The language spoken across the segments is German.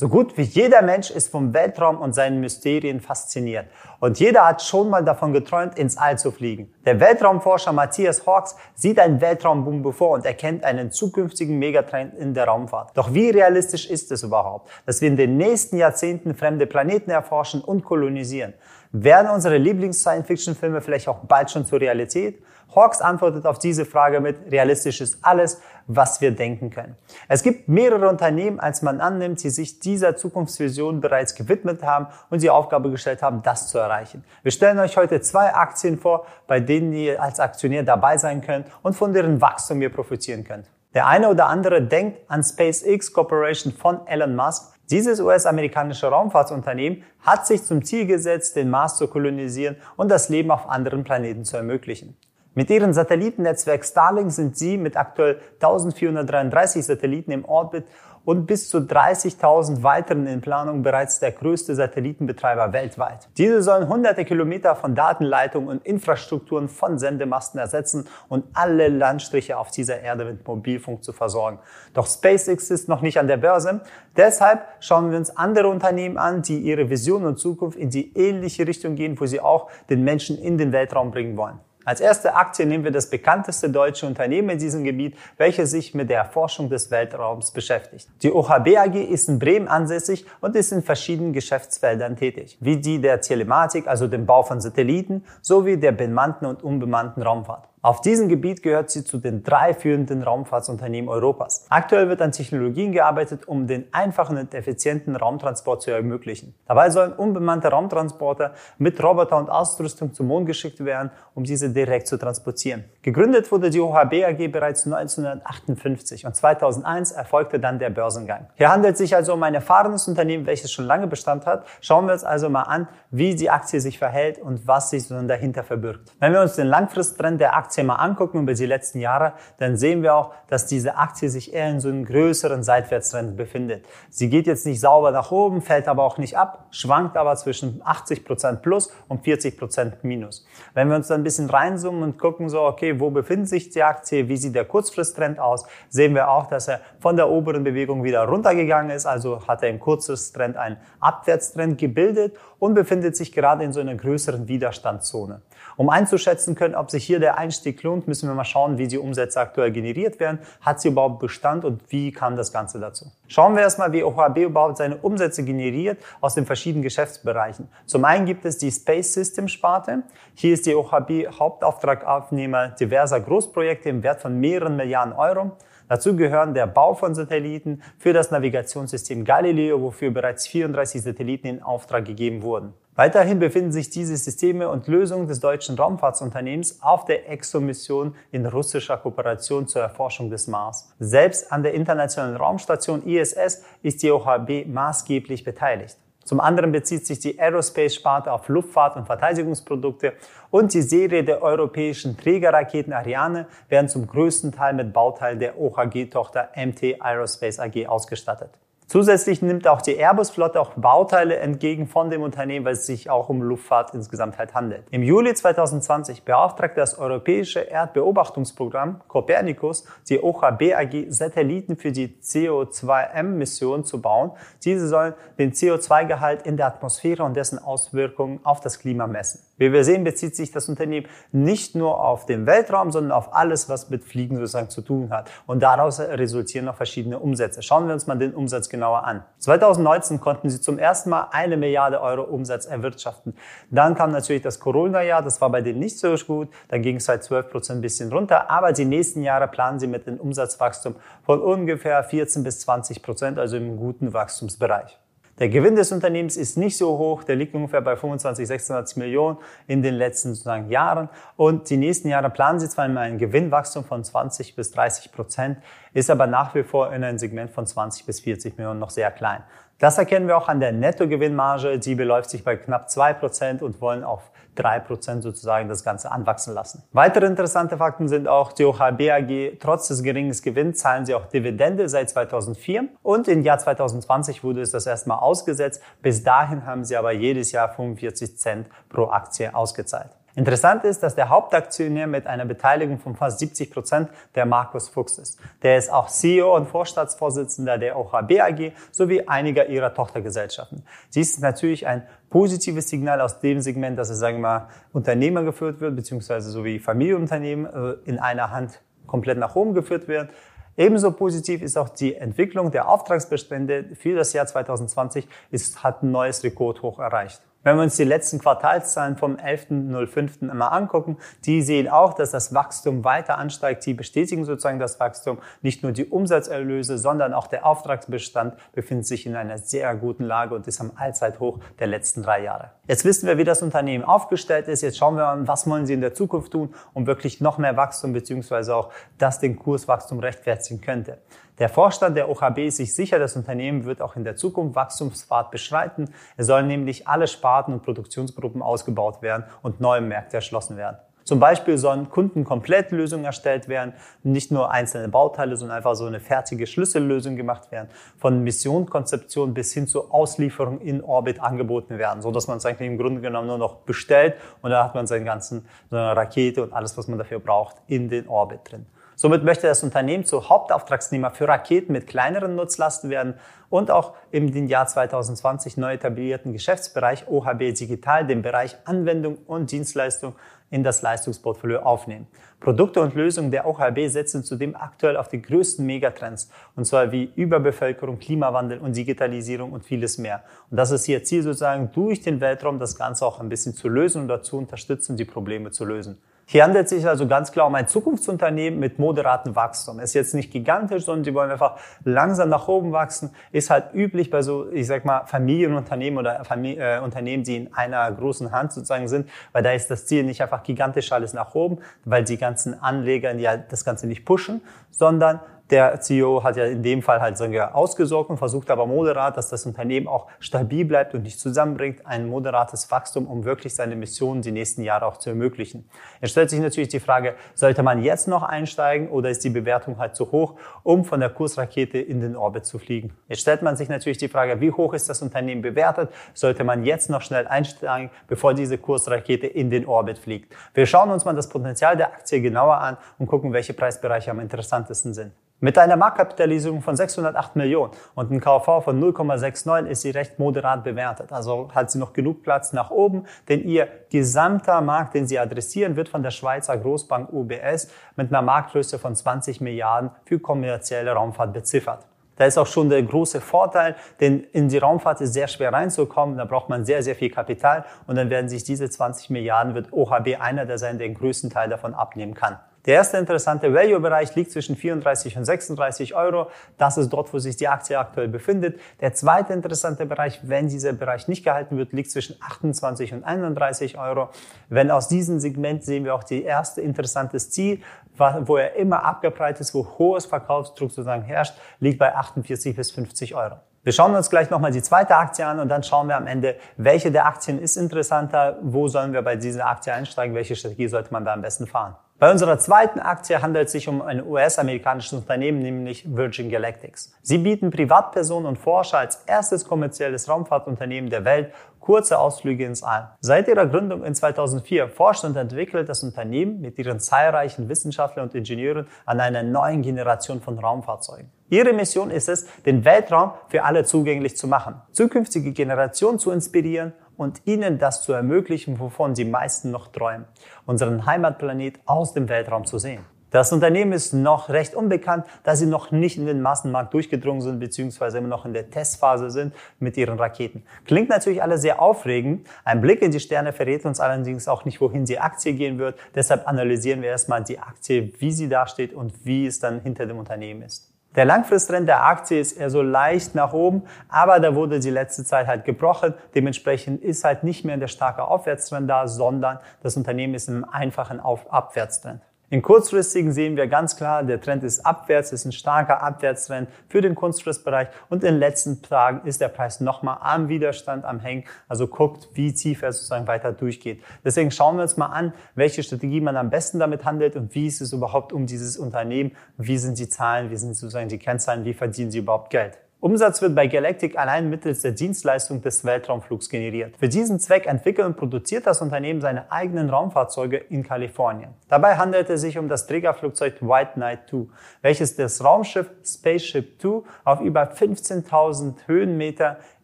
So gut wie jeder Mensch ist vom Weltraum und seinen Mysterien fasziniert. Und jeder hat schon mal davon geträumt, ins All zu fliegen. Der Weltraumforscher Matthias Hawks sieht einen Weltraumboom bevor und erkennt einen zukünftigen Megatrend in der Raumfahrt. Doch wie realistisch ist es überhaupt, dass wir in den nächsten Jahrzehnten fremde Planeten erforschen und kolonisieren? Werden unsere Lieblings-Science-Fiction-Filme vielleicht auch bald schon zur Realität? Hawks antwortet auf diese Frage mit, realistisch ist alles, was wir denken können. Es gibt mehrere Unternehmen, als man annimmt, die sich dieser Zukunftsvision bereits gewidmet haben und die Aufgabe gestellt haben, das zu erreichen. Wir stellen euch heute zwei Aktien vor, bei denen ihr als Aktionär dabei sein könnt und von deren Wachstum ihr profitieren könnt. Der eine oder andere denkt an SpaceX Corporation von Elon Musk. Dieses US-amerikanische Raumfahrtsunternehmen hat sich zum Ziel gesetzt, den Mars zu kolonisieren und das Leben auf anderen Planeten zu ermöglichen. Mit ihrem Satellitennetzwerk Starlink sind sie mit aktuell 1433 Satelliten im Orbit und bis zu 30.000 weiteren in Planung bereits der größte Satellitenbetreiber weltweit. Diese sollen hunderte Kilometer von Datenleitungen und Infrastrukturen von Sendemasten ersetzen und alle Landstriche auf dieser Erde mit Mobilfunk zu versorgen. Doch SpaceX ist noch nicht an der Börse. Deshalb schauen wir uns andere Unternehmen an, die ihre Vision und Zukunft in die ähnliche Richtung gehen, wo sie auch den Menschen in den Weltraum bringen wollen. Als erste Aktie nehmen wir das bekannteste deutsche Unternehmen in diesem Gebiet, welches sich mit der Erforschung des Weltraums beschäftigt. Die OHB AG ist in Bremen ansässig und ist in verschiedenen Geschäftsfeldern tätig, wie die der Telematik, also dem Bau von Satelliten, sowie der bemannten und unbemannten Raumfahrt. Auf diesem Gebiet gehört sie zu den drei führenden Raumfahrtsunternehmen Europas. Aktuell wird an Technologien gearbeitet, um den einfachen und effizienten Raumtransport zu ermöglichen. Dabei sollen unbemannte Raumtransporter mit Roboter und Ausrüstung zum Mond geschickt werden, um diese direkt zu transportieren. Gegründet wurde die OHB AG bereits 1958 und 2001 erfolgte dann der Börsengang. Hier handelt es sich also um ein erfahrenes Unternehmen, welches schon lange Bestand hat. Schauen wir uns also mal an, wie die Aktie sich verhält und was sich so dahinter verbirgt. Wenn wir uns den Langfristtrend der Aktie Aktie mal angucken über die letzten Jahre, dann sehen wir auch, dass diese Aktie sich eher in so einem größeren Seitwärtstrend befindet. Sie geht jetzt nicht sauber nach oben, fällt aber auch nicht ab, schwankt aber zwischen 80 Prozent plus und 40 Prozent minus. Wenn wir uns dann ein bisschen reinzoomen und gucken so, okay, wo befindet sich die Aktie, wie sieht der Kurzfristtrend aus, sehen wir auch, dass er von der oberen Bewegung wieder runtergegangen ist, also hat er im Kurzfristtrend einen Abwärtstrend gebildet und befindet sich gerade in so einer größeren Widerstandszone. Um einzuschätzen können, ob sich hier der Einstieg lohnt, müssen wir mal schauen, wie die Umsätze aktuell generiert werden. Hat sie überhaupt Bestand und wie kam das Ganze dazu? Schauen wir erstmal, wie OHB überhaupt seine Umsätze generiert aus den verschiedenen Geschäftsbereichen. Zum einen gibt es die Space System Sparte. Hier ist die OHB Hauptauftragabnehmer diverser Großprojekte im Wert von mehreren Milliarden Euro. Dazu gehören der Bau von Satelliten für das Navigationssystem Galileo, wofür bereits 34 Satelliten in Auftrag gegeben wurden. Weiterhin befinden sich diese Systeme und Lösungen des deutschen Raumfahrtsunternehmens auf der EXO-Mission in russischer Kooperation zur Erforschung des Mars. Selbst an der internationalen Raumstation ISS ist die OHB maßgeblich beteiligt. Zum anderen bezieht sich die Aerospace-Sparte auf Luftfahrt- und Verteidigungsprodukte und die Serie der europäischen Trägerraketen Ariane werden zum größten Teil mit Bauteilen der OHG-Tochter MT Aerospace AG ausgestattet. Zusätzlich nimmt auch die Airbus-Flotte auch Bauteile entgegen von dem Unternehmen, weil es sich auch um Luftfahrt insgesamt halt handelt. Im Juli 2020 beauftragte das europäische Erdbeobachtungsprogramm Copernicus die OHB AG Satelliten für die CO2M-Mission zu bauen. Diese sollen den CO2-Gehalt in der Atmosphäre und dessen Auswirkungen auf das Klima messen. Wie wir sehen, bezieht sich das Unternehmen nicht nur auf den Weltraum, sondern auf alles, was mit Fliegen sozusagen zu tun hat. Und daraus resultieren noch verschiedene Umsätze. Schauen wir uns mal den Umsatz genauer an. 2019 konnten sie zum ersten Mal eine Milliarde Euro Umsatz erwirtschaften. Dann kam natürlich das Corona-Jahr, das war bei denen nicht so gut. Dann ging es halt 12 Prozent ein bisschen runter. Aber die nächsten Jahre planen sie mit einem Umsatzwachstum von ungefähr 14 bis 20 Prozent, also im guten Wachstumsbereich. Der Gewinn des Unternehmens ist nicht so hoch, der liegt ungefähr bei 25, 26 Millionen in den letzten sozusagen Jahren. Und die nächsten Jahre planen sie zwar immer ein Gewinnwachstum von 20 bis 30 Prozent, ist aber nach wie vor in einem Segment von 20 bis 40 Millionen noch sehr klein. Das erkennen wir auch an der Nettogewinnmarge, die beläuft sich bei knapp zwei Prozent und wollen auf drei Prozent sozusagen das Ganze anwachsen lassen. Weitere interessante Fakten sind auch, die OHB AG, trotz des geringen Gewinns zahlen sie auch Dividende seit 2004 und im Jahr 2020 wurde es das erstmal ausgesetzt. Bis dahin haben sie aber jedes Jahr 45 Cent pro Aktie ausgezahlt. Interessant ist, dass der Hauptaktionär mit einer Beteiligung von fast 70 Prozent der Markus Fuchs ist. Der ist auch CEO und Vorstandsvorsitzender der OHB AG sowie einiger ihrer Tochtergesellschaften. Dies ist natürlich ein positives Signal aus dem Segment, dass es, sagen wir mal, Unternehmer geführt wird, beziehungsweise so wie Familienunternehmen äh, in einer Hand komplett nach oben geführt werden. Ebenso positiv ist auch die Entwicklung der Auftragsbestände für das Jahr 2020, ist, hat ein neues Rekordhoch erreicht. Wenn wir uns die letzten Quartalszahlen vom 11.05. immer angucken, die sehen auch, dass das Wachstum weiter ansteigt. Die bestätigen sozusagen das Wachstum. Nicht nur die Umsatzerlöse, sondern auch der Auftragsbestand befindet sich in einer sehr guten Lage und ist am Allzeithoch der letzten drei Jahre. Jetzt wissen wir, wie das Unternehmen aufgestellt ist. Jetzt schauen wir an, was wollen Sie in der Zukunft tun, um wirklich noch mehr Wachstum beziehungsweise auch das den Kurswachstum rechtfertigen könnte. Der Vorstand der OHB ist sich sicher, das Unternehmen wird auch in der Zukunft Wachstumspfad beschreiten. Es sollen nämlich alle Sparten und Produktionsgruppen ausgebaut werden und neue Märkte erschlossen werden. Zum Beispiel sollen Kundenkomplettlösungen erstellt werden, nicht nur einzelne Bauteile, sondern einfach so eine fertige Schlüssellösung gemacht werden, von Missionskonzeption bis hin zur Auslieferung in Orbit angeboten werden, so dass man es eigentlich im Grunde genommen nur noch bestellt und da hat man seinen ganzen so Rakete und alles, was man dafür braucht, in den Orbit drin. Somit möchte das Unternehmen zu Hauptauftragsnehmer für Raketen mit kleineren Nutzlasten werden und auch im Jahr 2020 neu etablierten Geschäftsbereich OHB Digital den Bereich Anwendung und Dienstleistung in das Leistungsportfolio aufnehmen. Produkte und Lösungen der OHB setzen zudem aktuell auf die größten Megatrends, und zwar wie Überbevölkerung, Klimawandel und Digitalisierung und vieles mehr. Und das ist ihr Ziel sozusagen, durch den Weltraum das Ganze auch ein bisschen zu lösen und dazu unterstützen, die Probleme zu lösen. Hier handelt es sich also ganz klar um ein Zukunftsunternehmen mit moderatem Wachstum. Ist jetzt nicht gigantisch, sondern sie wollen einfach langsam nach oben wachsen. Ist halt üblich bei so, ich sag mal, Familienunternehmen oder Familie, äh, Unternehmen, die in einer großen Hand sozusagen sind, weil da ist das Ziel nicht einfach gigantisch alles nach oben, weil die ganzen Anleger ja das Ganze nicht pushen, sondern der CEO hat ja in dem Fall halt sogar ausgesorgt und versucht aber moderat, dass das Unternehmen auch stabil bleibt und nicht zusammenbringt, ein moderates Wachstum, um wirklich seine Mission die nächsten Jahre auch zu ermöglichen. Jetzt stellt sich natürlich die Frage, sollte man jetzt noch einsteigen oder ist die Bewertung halt zu hoch, um von der Kursrakete in den Orbit zu fliegen? Jetzt stellt man sich natürlich die Frage, wie hoch ist das Unternehmen bewertet? Sollte man jetzt noch schnell einsteigen, bevor diese Kursrakete in den Orbit fliegt? Wir schauen uns mal das Potenzial der Aktie genauer an und gucken, welche Preisbereiche am interessantesten sind. Mit einer Marktkapitalisierung von 608 Millionen und einem KV von 0,69 ist sie recht moderat bewertet. Also hat sie noch genug Platz nach oben, denn ihr gesamter Markt, den sie adressieren, wird von der Schweizer Großbank UBS mit einer Marktgröße von 20 Milliarden für kommerzielle Raumfahrt beziffert. Da ist auch schon der große Vorteil, denn in die Raumfahrt ist sehr schwer reinzukommen. Da braucht man sehr, sehr viel Kapital und dann werden sich diese 20 Milliarden, wird OHB einer der sein, der den größten Teil davon abnehmen kann. Der erste interessante Value-Bereich liegt zwischen 34 und 36 Euro. Das ist dort, wo sich die Aktie aktuell befindet. Der zweite interessante Bereich, wenn dieser Bereich nicht gehalten wird, liegt zwischen 28 und 31 Euro. Wenn aus diesem Segment sehen wir auch die erste interessantes Ziel, wo er immer abgebreitet ist, wo hohes Verkaufsdruck sozusagen herrscht, liegt bei 48 bis 50 Euro. Wir schauen uns gleich nochmal die zweite Aktie an und dann schauen wir am Ende, welche der Aktien ist interessanter, wo sollen wir bei dieser Aktie einsteigen, welche Strategie sollte man da am besten fahren. Bei unserer zweiten Aktie handelt es sich um ein US-amerikanisches Unternehmen, nämlich Virgin Galactics. Sie bieten Privatpersonen und Forscher als erstes kommerzielles Raumfahrtunternehmen der Welt kurze Ausflüge ins All. Seit ihrer Gründung in 2004 forscht und entwickelt das Unternehmen mit ihren zahlreichen Wissenschaftlern und Ingenieuren an einer neuen Generation von Raumfahrzeugen. Ihre Mission ist es, den Weltraum für alle zugänglich zu machen, zukünftige Generationen zu inspirieren und ihnen das zu ermöglichen, wovon sie meisten noch träumen, unseren Heimatplanet aus dem Weltraum zu sehen. Das Unternehmen ist noch recht unbekannt, da sie noch nicht in den Massenmarkt durchgedrungen sind, beziehungsweise immer noch in der Testphase sind mit ihren Raketen. Klingt natürlich alles sehr aufregend. Ein Blick in die Sterne verrät uns allerdings auch nicht, wohin die Aktie gehen wird. Deshalb analysieren wir erstmal die Aktie, wie sie dasteht und wie es dann hinter dem Unternehmen ist. Der Langfristtrend der Aktie ist eher so leicht nach oben, aber da wurde die letzte Zeit halt gebrochen. Dementsprechend ist halt nicht mehr der starke Aufwärtstrend da, sondern das Unternehmen ist einem einfachen Auf Abwärtstrend. In kurzfristigen sehen wir ganz klar, der Trend ist abwärts, ist ein starker Abwärtstrend für den Kunstfristbereich und in den letzten Tagen ist der Preis nochmal am Widerstand am Hängen, also guckt, wie tief er sozusagen weiter durchgeht. Deswegen schauen wir uns mal an, welche Strategie man am besten damit handelt und wie ist es überhaupt um dieses Unternehmen, wie sind die Zahlen, wie sind sozusagen die Kennzahlen, wie verdienen sie überhaupt Geld. Umsatz wird bei Galactic allein mittels der Dienstleistung des Weltraumflugs generiert. Für diesen Zweck entwickelt und produziert das Unternehmen seine eigenen Raumfahrzeuge in Kalifornien. Dabei handelt es sich um das Trägerflugzeug White Knight 2, welches das Raumschiff Spaceship 2 auf über 15.000 Höhenmeter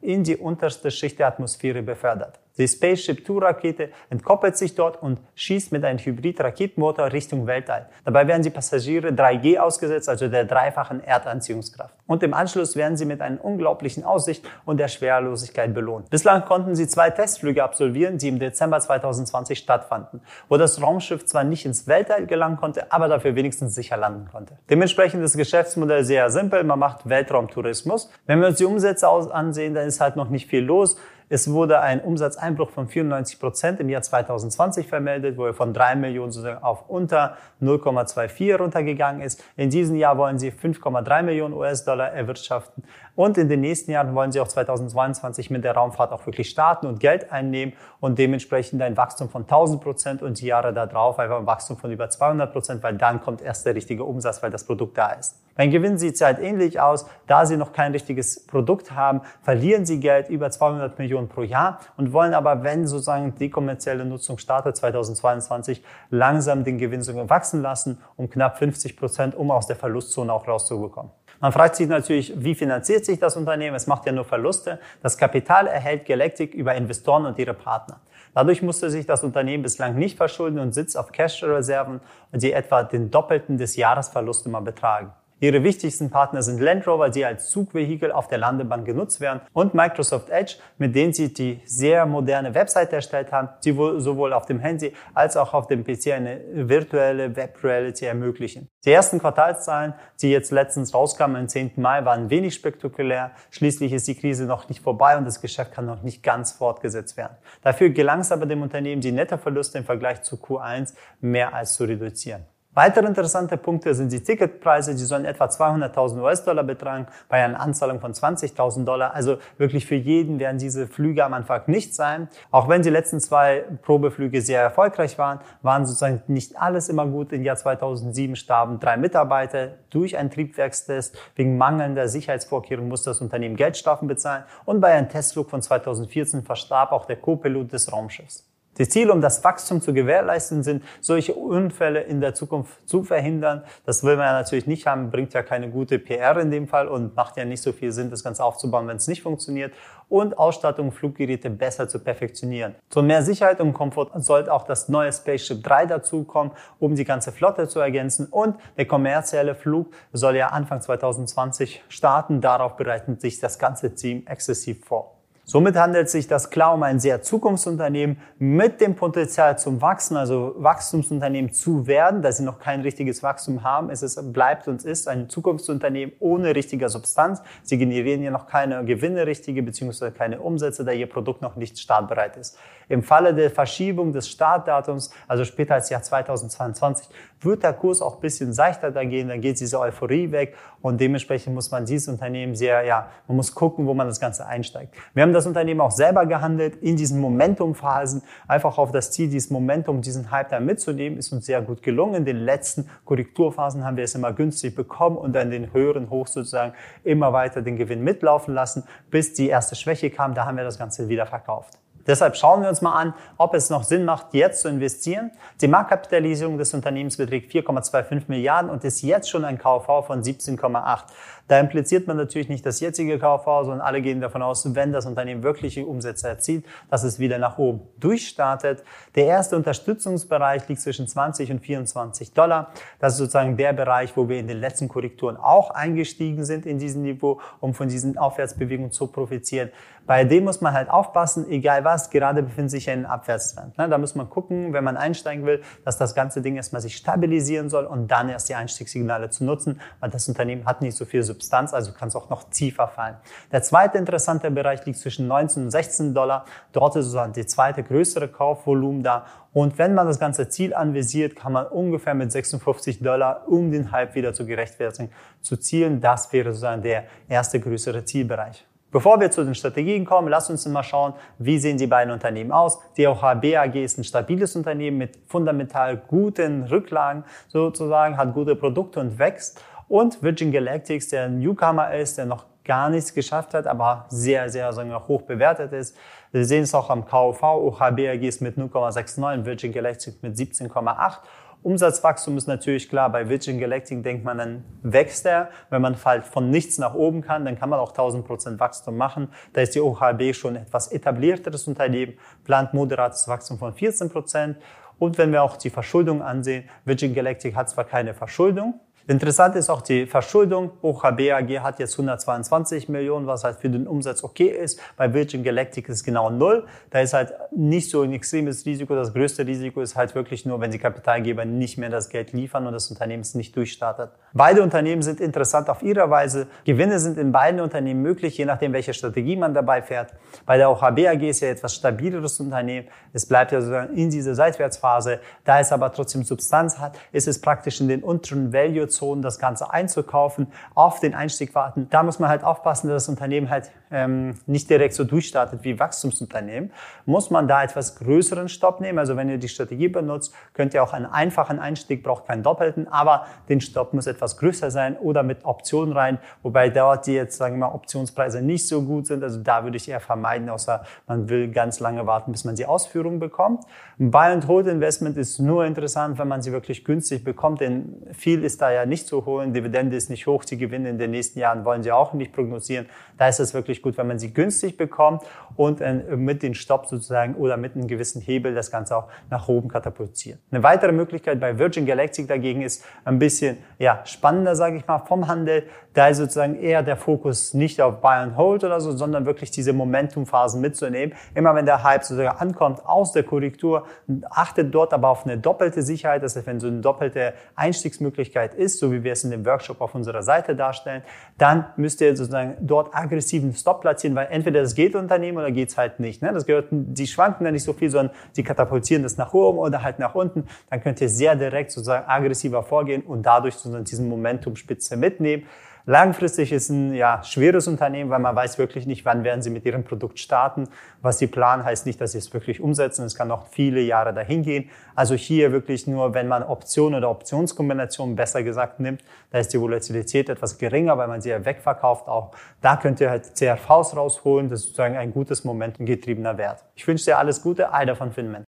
in die unterste Schicht der Atmosphäre befördert. Die Spaceship Two Rakete entkoppelt sich dort und schießt mit einem Hybrid-Raketenmotor Richtung Weltall. Dabei werden die Passagiere 3G ausgesetzt, also der dreifachen Erdanziehungskraft. Und im Anschluss werden sie mit einer unglaublichen Aussicht und der Schwerelosigkeit belohnt. Bislang konnten sie zwei Testflüge absolvieren, die im Dezember 2020 stattfanden, wo das Raumschiff zwar nicht ins Weltall gelangen konnte, aber dafür wenigstens sicher landen konnte. Dementsprechend ist das Geschäftsmodell sehr simpel. Man macht Weltraumtourismus. Wenn wir uns die Umsätze ansehen, dann ist halt noch nicht viel los. Es wurde ein Umsatzeinbruch von 94 Prozent im Jahr 2020 vermeldet, wo er von 3 Millionen sozusagen auf unter 0,24 runtergegangen ist. In diesem Jahr wollen sie 5,3 Millionen US-Dollar erwirtschaften. Und in den nächsten Jahren wollen sie auch 2022 mit der Raumfahrt auch wirklich starten und Geld einnehmen und dementsprechend ein Wachstum von 1000 Prozent und die Jahre darauf einfach ein Wachstum von über 200 Prozent, weil dann kommt erst der richtige Umsatz, weil das Produkt da ist. Beim Gewinn sieht es halt ähnlich aus. Da sie noch kein richtiges Produkt haben, verlieren sie Geld über 200 Millionen pro Jahr und wollen aber, wenn sozusagen die kommerzielle Nutzung startet 2022, langsam den Gewinn sogar wachsen lassen um knapp 50 Prozent, um aus der Verlustzone auch rauszubekommen. Man fragt sich natürlich, wie finanziert sich das Unternehmen? Es macht ja nur Verluste. Das Kapital erhält Galactic über Investoren und ihre Partner. Dadurch musste sich das Unternehmen bislang nicht verschulden und sitzt auf Cash-Reserven, die etwa den Doppelten des Jahresverlusts immer betragen. Ihre wichtigsten Partner sind Land Rover, die als Zugvehikel auf der Landebahn genutzt werden, und Microsoft Edge, mit denen sie die sehr moderne Website erstellt haben, die sowohl auf dem Handy als auch auf dem PC eine virtuelle Web Reality ermöglichen. Die ersten Quartalszahlen, die jetzt letztens rauskamen am 10. Mai, waren wenig spektakulär. Schließlich ist die Krise noch nicht vorbei und das Geschäft kann noch nicht ganz fortgesetzt werden. Dafür gelang es aber dem Unternehmen, die Nettoverluste im Vergleich zu Q1 mehr als zu reduzieren. Weitere interessante Punkte sind die Ticketpreise, die sollen etwa 200.000 US-Dollar betragen bei einer Anzahlung von 20.000 Dollar. Also wirklich für jeden werden diese Flüge am Anfang nicht sein. Auch wenn die letzten zwei Probeflüge sehr erfolgreich waren, waren sozusagen nicht alles immer gut. Im Jahr 2007 starben drei Mitarbeiter durch einen Triebwerkstest. Wegen mangelnder Sicherheitsvorkehrungen musste das Unternehmen Geldstrafen bezahlen. Und bei einem Testflug von 2014 verstarb auch der Co-Pilot des Raumschiffs. Die Ziele, um das Wachstum zu gewährleisten, sind, solche Unfälle in der Zukunft zu verhindern. Das will man ja natürlich nicht haben, bringt ja keine gute PR in dem Fall und macht ja nicht so viel Sinn, das Ganze aufzubauen, wenn es nicht funktioniert. Und Ausstattung, Fluggeräte besser zu perfektionieren. Zu mehr Sicherheit und Komfort sollte auch das neue Spaceship 3 dazukommen, um die ganze Flotte zu ergänzen. Und der kommerzielle Flug soll ja Anfang 2020 starten. Darauf bereitet sich das ganze Team exzessiv vor. Somit handelt sich das klar um ein sehr Zukunftsunternehmen mit dem Potenzial zum Wachsen, also Wachstumsunternehmen zu werden, da sie noch kein richtiges Wachstum haben. Es ist, bleibt und ist ein Zukunftsunternehmen ohne richtige Substanz. Sie generieren ja noch keine Gewinne richtige beziehungsweise keine Umsätze, da ihr Produkt noch nicht startbereit ist. Im Falle der Verschiebung des Startdatums, also später als Jahr 2022, wird der Kurs auch ein bisschen seichter da gehen, dann geht diese Euphorie weg und dementsprechend muss man dieses Unternehmen sehr, ja, man muss gucken, wo man das Ganze einsteigt. Wir haben das Unternehmen auch selber gehandelt in diesen Momentumphasen, einfach auf das Ziel, dieses Momentum, diesen Hype da mitzunehmen, ist uns sehr gut gelungen. In den letzten Korrekturphasen haben wir es immer günstig bekommen und dann den höheren Hoch sozusagen immer weiter den Gewinn mitlaufen lassen, bis die erste Schwäche kam, da haben wir das Ganze wieder verkauft. Deshalb schauen wir uns mal an, ob es noch Sinn macht, jetzt zu investieren. Die Marktkapitalisierung des Unternehmens beträgt 4,25 Milliarden und ist jetzt schon ein KV von 17,8. Da impliziert man natürlich nicht das jetzige KV, sondern alle gehen davon aus, wenn das Unternehmen wirkliche Umsätze erzielt, dass es wieder nach oben durchstartet. Der erste Unterstützungsbereich liegt zwischen 20 und 24 Dollar. Das ist sozusagen der Bereich, wo wir in den letzten Korrekturen auch eingestiegen sind in diesem Niveau, um von diesen Aufwärtsbewegungen zu profitieren. Bei dem muss man halt aufpassen, egal was, gerade befindet sich ein Abwärtstrend. Ne? Da muss man gucken, wenn man einsteigen will, dass das ganze Ding erstmal sich stabilisieren soll und dann erst die Einstiegssignale zu nutzen, weil das Unternehmen hat nicht so viel Substanz, also kann es auch noch tiefer fallen. Der zweite interessante Bereich liegt zwischen 19 und 16 Dollar. Dort ist sozusagen die zweite größere Kaufvolumen da. Und wenn man das ganze Ziel anvisiert, kann man ungefähr mit 56 Dollar, um den Hype wieder zu gerechtfertigen, zu zielen. Das wäre sozusagen der erste größere Zielbereich. Bevor wir zu den Strategien kommen, lasst uns mal schauen, wie sehen die beiden Unternehmen aus. Die OHB AG ist ein stabiles Unternehmen mit fundamental guten Rücklagen sozusagen, hat gute Produkte und wächst. Und Virgin Galactics, der ein Newcomer ist, der noch gar nichts geschafft hat, aber sehr, sehr sagen wir, hoch bewertet ist. Wir sehen es auch am KUV, OHB ist mit 0,69, Virgin Galactic mit 17,8 Umsatzwachstum ist natürlich klar, bei Virgin Galactic denkt man, dann wächst er. Wenn man halt von nichts nach oben kann, dann kann man auch 1000 Prozent Wachstum machen. Da ist die OHB schon etwas etablierteres Unternehmen, plant moderates Wachstum von 14 Prozent. Und wenn wir auch die Verschuldung ansehen, Virgin Galactic hat zwar keine Verschuldung, Interessant ist auch die Verschuldung. OHB AG hat jetzt 122 Millionen, was halt für den Umsatz okay ist. Bei Virgin Galactic ist es genau null. Da ist halt nicht so ein extremes Risiko. Das größte Risiko ist halt wirklich nur, wenn die Kapitalgeber nicht mehr das Geld liefern und das Unternehmen es nicht durchstartet. Beide Unternehmen sind interessant auf ihrer Weise. Gewinne sind in beiden Unternehmen möglich, je nachdem, welche Strategie man dabei fährt. Bei der OHB AG ist ja etwas stabileres Unternehmen. Es bleibt ja sozusagen in dieser Seitwärtsphase. Da es aber trotzdem Substanz hat, ist es praktisch in den unteren Value Zonen das Ganze einzukaufen, auf den Einstieg warten. Da muss man halt aufpassen, dass das Unternehmen halt ähm, nicht direkt so durchstartet wie Wachstumsunternehmen. Muss man da etwas größeren Stopp nehmen. Also wenn ihr die Strategie benutzt, könnt ihr auch einen einfachen Einstieg, braucht keinen doppelten, aber den Stopp muss etwas größer sein oder mit Optionen rein, wobei dort die jetzt, sagen wir mal, Optionspreise nicht so gut sind. Also da würde ich eher vermeiden, außer man will ganz lange warten, bis man die Ausführung bekommt. Buy and Hold Investment ist nur interessant, wenn man sie wirklich günstig bekommt, denn viel ist da ja nicht zu holen. Dividende ist nicht hoch, die Gewinne in den nächsten Jahren wollen sie auch nicht prognostizieren. Da ist es wirklich gut, wenn man sie günstig bekommt und äh, mit den Stopp sozusagen oder mit einem gewissen Hebel das Ganze auch nach oben katapultiert. Eine weitere Möglichkeit bei Virgin Galactic dagegen ist ein bisschen ja, spannender, sage ich mal, vom Handel. Da ist sozusagen eher der Fokus nicht auf Buy and Hold oder so, sondern wirklich diese Momentumphasen mitzunehmen. Immer wenn der Hype sozusagen ankommt aus der Korrektur, achtet dort aber auf eine doppelte Sicherheit. Das heißt, wenn so eine doppelte Einstiegsmöglichkeit ist, so wie wir es in dem Workshop auf unserer Seite darstellen, dann müsst ihr sozusagen dort aggressiven Stop platzieren, weil entweder das geht Unternehmen oder geht's halt nicht. Ne? Das gehört, die schwanken dann nicht so viel, sondern die katapultieren das nach oben oder halt nach unten. Dann könnt ihr sehr direkt sozusagen aggressiver vorgehen und dadurch sozusagen diesen Momentumspitze mitnehmen. Langfristig ist ein ja, schweres Unternehmen, weil man weiß wirklich nicht, wann werden sie mit ihrem Produkt starten. Was sie planen, heißt nicht, dass sie es wirklich umsetzen. Es kann noch viele Jahre dahin gehen. Also hier wirklich nur, wenn man Optionen oder Optionskombinationen besser gesagt nimmt, da ist die Volatilität etwas geringer, weil man sie ja wegverkauft. Auch da könnt ihr halt CRVs rausholen. Das ist sozusagen ein gutes momentengetriebener Wert. Ich wünsche dir alles Gute. Alter von Finman.